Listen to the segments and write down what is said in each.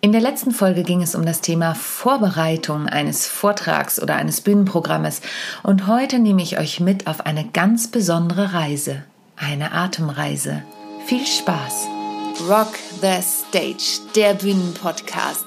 In der letzten Folge ging es um das Thema Vorbereitung eines Vortrags oder eines Bühnenprogrammes und heute nehme ich euch mit auf eine ganz besondere Reise, eine Atemreise. Viel Spaß! Rock the Stage, der Bühnenpodcast.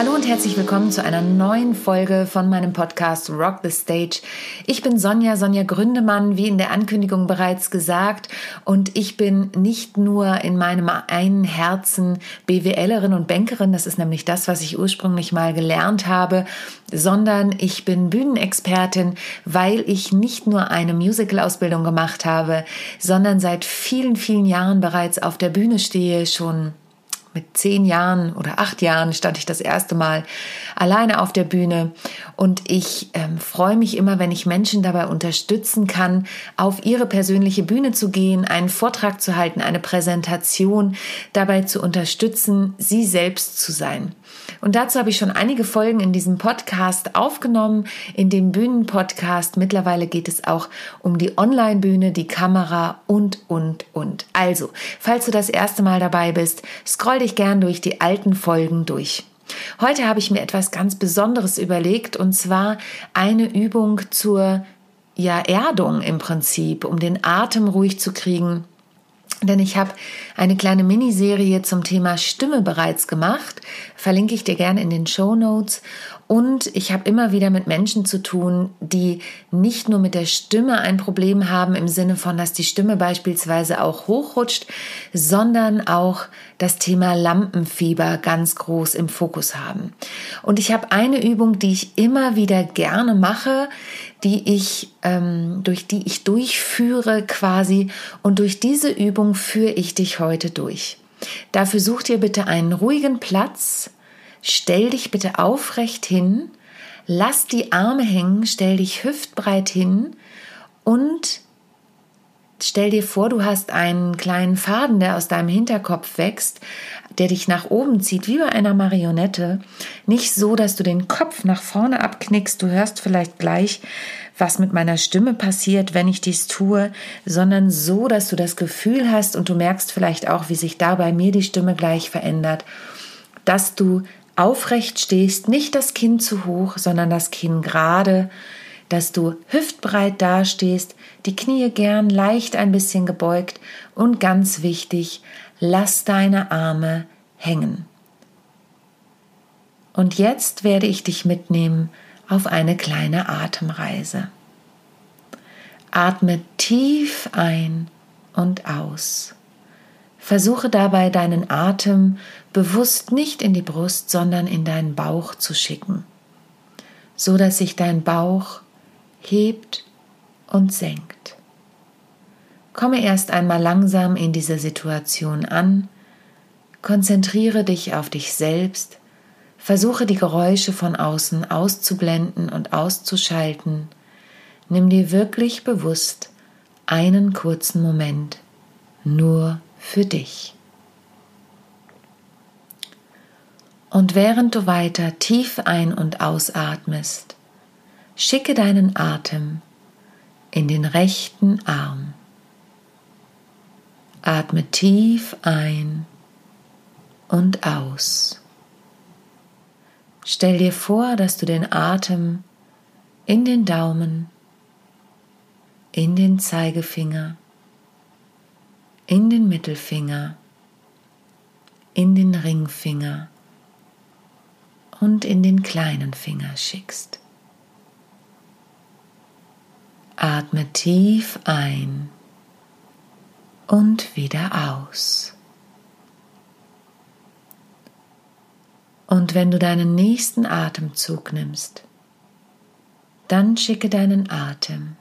Hallo und herzlich willkommen zu einer neuen Folge von meinem Podcast Rock the Stage. Ich bin Sonja, Sonja Gründemann, wie in der Ankündigung bereits gesagt. Und ich bin nicht nur in meinem einen Herzen BWLerin und Bankerin, das ist nämlich das, was ich ursprünglich mal gelernt habe, sondern ich bin Bühnenexpertin, weil ich nicht nur eine Musical-Ausbildung gemacht habe, sondern seit vielen, vielen Jahren bereits auf der Bühne stehe, schon mit zehn Jahren oder acht Jahren stand ich das erste Mal alleine auf der Bühne und ich ähm, freue mich immer, wenn ich Menschen dabei unterstützen kann, auf ihre persönliche Bühne zu gehen, einen Vortrag zu halten, eine Präsentation, dabei zu unterstützen, sie selbst zu sein. Und dazu habe ich schon einige Folgen in diesem Podcast aufgenommen, in dem Bühnenpodcast. Mittlerweile geht es auch um die Online-Bühne, die Kamera und, und, und. Also, falls du das erste Mal dabei bist, scroll dich gern durch die alten Folgen durch. Heute habe ich mir etwas ganz Besonderes überlegt und zwar eine Übung zur ja, Erdung im Prinzip, um den Atem ruhig zu kriegen denn ich habe eine kleine Miniserie zum Thema Stimme bereits gemacht, verlinke ich dir gerne in den Show Notes. Und ich habe immer wieder mit Menschen zu tun, die nicht nur mit der Stimme ein Problem haben im Sinne von, dass die Stimme beispielsweise auch hochrutscht, sondern auch das Thema Lampenfieber ganz groß im Fokus haben. Und ich habe eine Übung, die ich immer wieder gerne mache, die ich ähm, durch die ich durchführe quasi und durch diese Übung führe ich dich heute durch. Dafür such dir bitte einen ruhigen Platz Stell dich bitte aufrecht hin, lass die Arme hängen, stell dich hüftbreit hin. Und stell dir vor, du hast einen kleinen Faden, der aus deinem Hinterkopf wächst, der dich nach oben zieht, wie bei einer Marionette. Nicht so, dass du den Kopf nach vorne abknickst, du hörst vielleicht gleich, was mit meiner Stimme passiert, wenn ich dies tue, sondern so, dass du das Gefühl hast und du merkst vielleicht auch, wie sich da bei mir die Stimme gleich verändert, dass du aufrecht stehst, nicht das Kinn zu hoch, sondern das Kinn gerade, dass du hüftbreit dastehst, die Knie gern leicht ein bisschen gebeugt und ganz wichtig, lass deine Arme hängen. Und jetzt werde ich dich mitnehmen auf eine kleine Atemreise. Atme tief ein und aus. Versuche dabei deinen Atem bewusst nicht in die Brust, sondern in deinen Bauch zu schicken, so dass sich dein Bauch hebt und senkt. Komme erst einmal langsam in diese Situation an, konzentriere dich auf dich selbst, versuche die Geräusche von außen auszublenden und auszuschalten, nimm dir wirklich bewusst einen kurzen Moment nur für dich. Und während du weiter tief ein- und ausatmest, schicke deinen Atem in den rechten Arm. Atme tief ein und aus. Stell dir vor, dass du den Atem in den Daumen, in den Zeigefinger, in den Mittelfinger, in den Ringfinger und in den kleinen Finger schickst. Atme tief ein und wieder aus. Und wenn du deinen nächsten Atemzug nimmst, dann schicke deinen Atem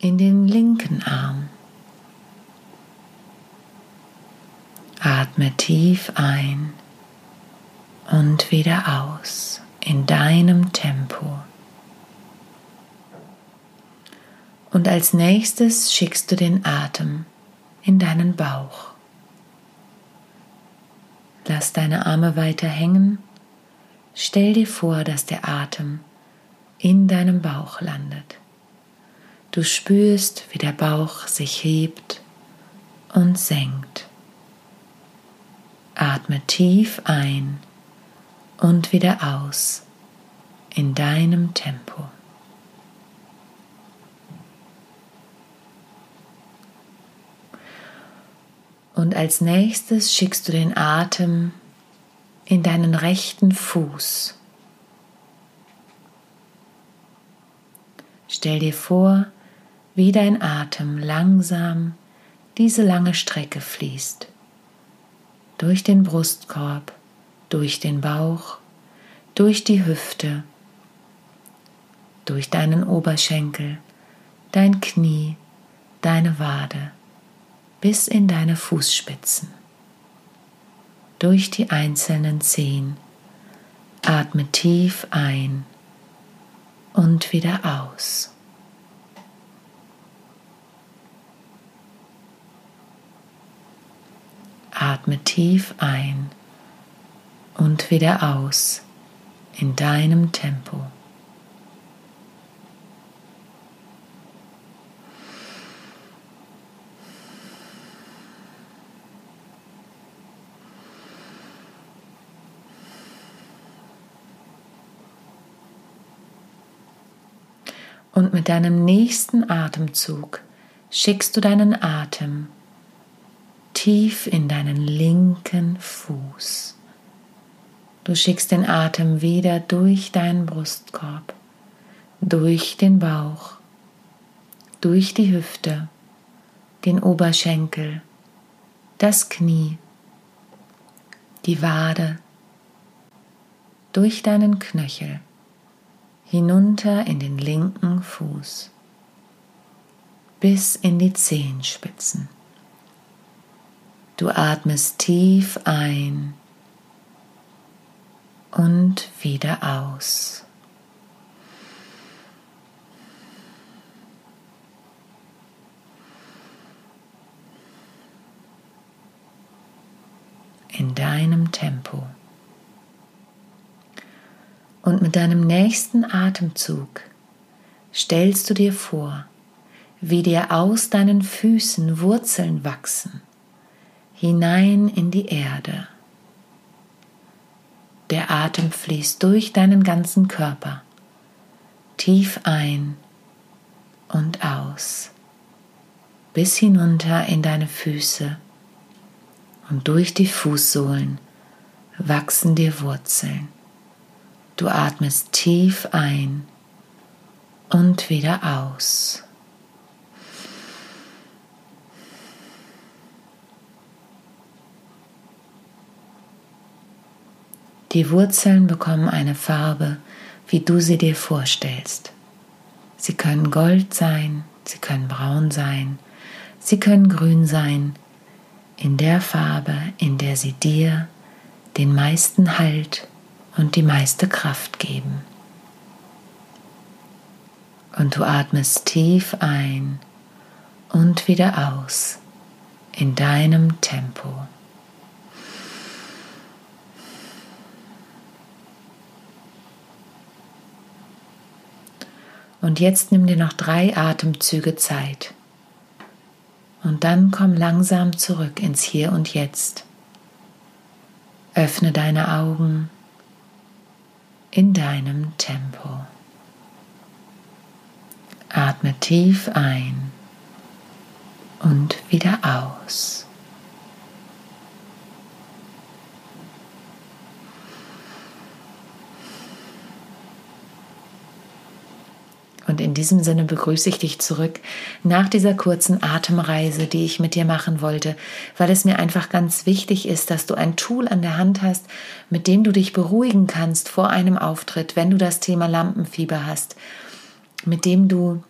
in den linken Arm. Atme tief ein und wieder aus in deinem Tempo. Und als nächstes schickst du den Atem in deinen Bauch. Lass deine Arme weiter hängen. Stell dir vor, dass der Atem in deinem Bauch landet. Du spürst, wie der Bauch sich hebt und senkt. Atme tief ein und wieder aus in deinem Tempo. Und als nächstes schickst du den Atem in deinen rechten Fuß. Stell dir vor, wie dein Atem langsam diese lange Strecke fließt. Durch den Brustkorb, durch den Bauch, durch die Hüfte, durch deinen Oberschenkel, dein Knie, deine Wade bis in deine Fußspitzen. Durch die einzelnen Zehen. Atme tief ein und wieder aus. Atme tief ein und wieder aus in deinem Tempo. Und mit deinem nächsten Atemzug schickst du deinen Atem tief in deinen linken Fuß. Du schickst den Atem wieder durch deinen Brustkorb, durch den Bauch, durch die Hüfte, den Oberschenkel, das Knie, die Wade, durch deinen Knöchel hinunter in den linken Fuß bis in die Zehenspitzen. Du atmest tief ein und wieder aus. In deinem Tempo. Und mit deinem nächsten Atemzug stellst du dir vor, wie dir aus deinen Füßen Wurzeln wachsen, hinein in die Erde. Der Atem fließt durch deinen ganzen Körper, tief ein und aus, bis hinunter in deine Füße und durch die Fußsohlen wachsen dir Wurzeln. Du atmest tief ein und wieder aus. Die Wurzeln bekommen eine Farbe, wie du sie dir vorstellst. Sie können gold sein, sie können braun sein, sie können grün sein, in der Farbe, in der sie dir den meisten Halt und die meiste Kraft geben. Und du atmest tief ein und wieder aus in deinem Tempo. Und jetzt nimm dir noch drei Atemzüge Zeit. Und dann komm langsam zurück ins Hier und Jetzt. Öffne deine Augen in deinem Tempo. Atme tief ein und wieder aus. Und in diesem Sinne begrüße ich dich zurück nach dieser kurzen Atemreise, die ich mit dir machen wollte, weil es mir einfach ganz wichtig ist, dass du ein Tool an der Hand hast, mit dem du dich beruhigen kannst vor einem Auftritt, wenn du das Thema Lampenfieber hast, mit dem du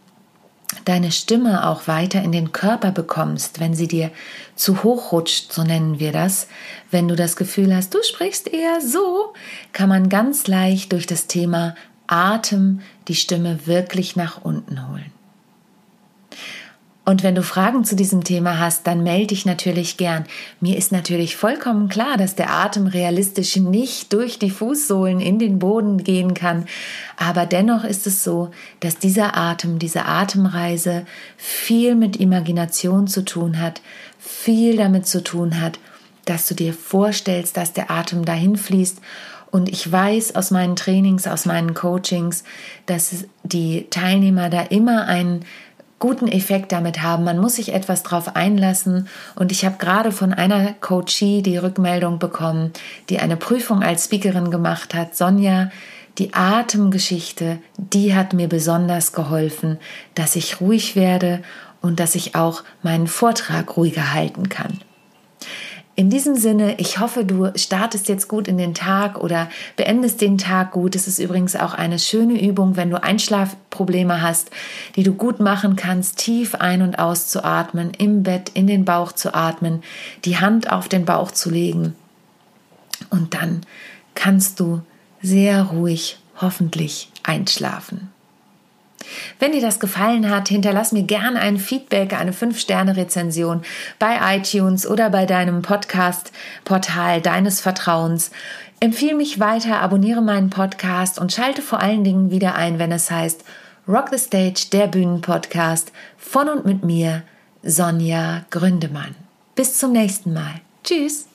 deine Stimme auch weiter in den Körper bekommst, wenn sie dir zu hoch rutscht, so nennen wir das. Wenn du das Gefühl hast, du sprichst eher so, kann man ganz leicht durch das Thema Atem die Stimme wirklich nach unten holen. Und wenn du Fragen zu diesem Thema hast, dann melde dich natürlich gern. Mir ist natürlich vollkommen klar, dass der Atem realistisch nicht durch die Fußsohlen in den Boden gehen kann. Aber dennoch ist es so, dass dieser Atem, diese Atemreise viel mit Imagination zu tun hat, viel damit zu tun hat, dass du dir vorstellst, dass der Atem dahin fließt und ich weiß aus meinen Trainings, aus meinen Coachings, dass die Teilnehmer da immer einen guten Effekt damit haben. Man muss sich etwas drauf einlassen. Und ich habe gerade von einer Coachie die Rückmeldung bekommen, die eine Prüfung als Speakerin gemacht hat. Sonja, die Atemgeschichte, die hat mir besonders geholfen, dass ich ruhig werde und dass ich auch meinen Vortrag ruhiger halten kann. In diesem Sinne, ich hoffe, du startest jetzt gut in den Tag oder beendest den Tag gut. Es ist übrigens auch eine schöne Übung, wenn du Einschlafprobleme hast, die du gut machen kannst, tief ein- und auszuatmen, im Bett in den Bauch zu atmen, die Hand auf den Bauch zu legen. Und dann kannst du sehr ruhig hoffentlich einschlafen. Wenn dir das gefallen hat, hinterlass mir gerne ein Feedback, eine 5-Sterne-Rezension bei iTunes oder bei deinem Podcast-Portal deines Vertrauens. Empfehle mich weiter, abonniere meinen Podcast und schalte vor allen Dingen wieder ein, wenn es heißt Rock the Stage, der Bühnenpodcast von und mit mir, Sonja Gründemann. Bis zum nächsten Mal. Tschüss.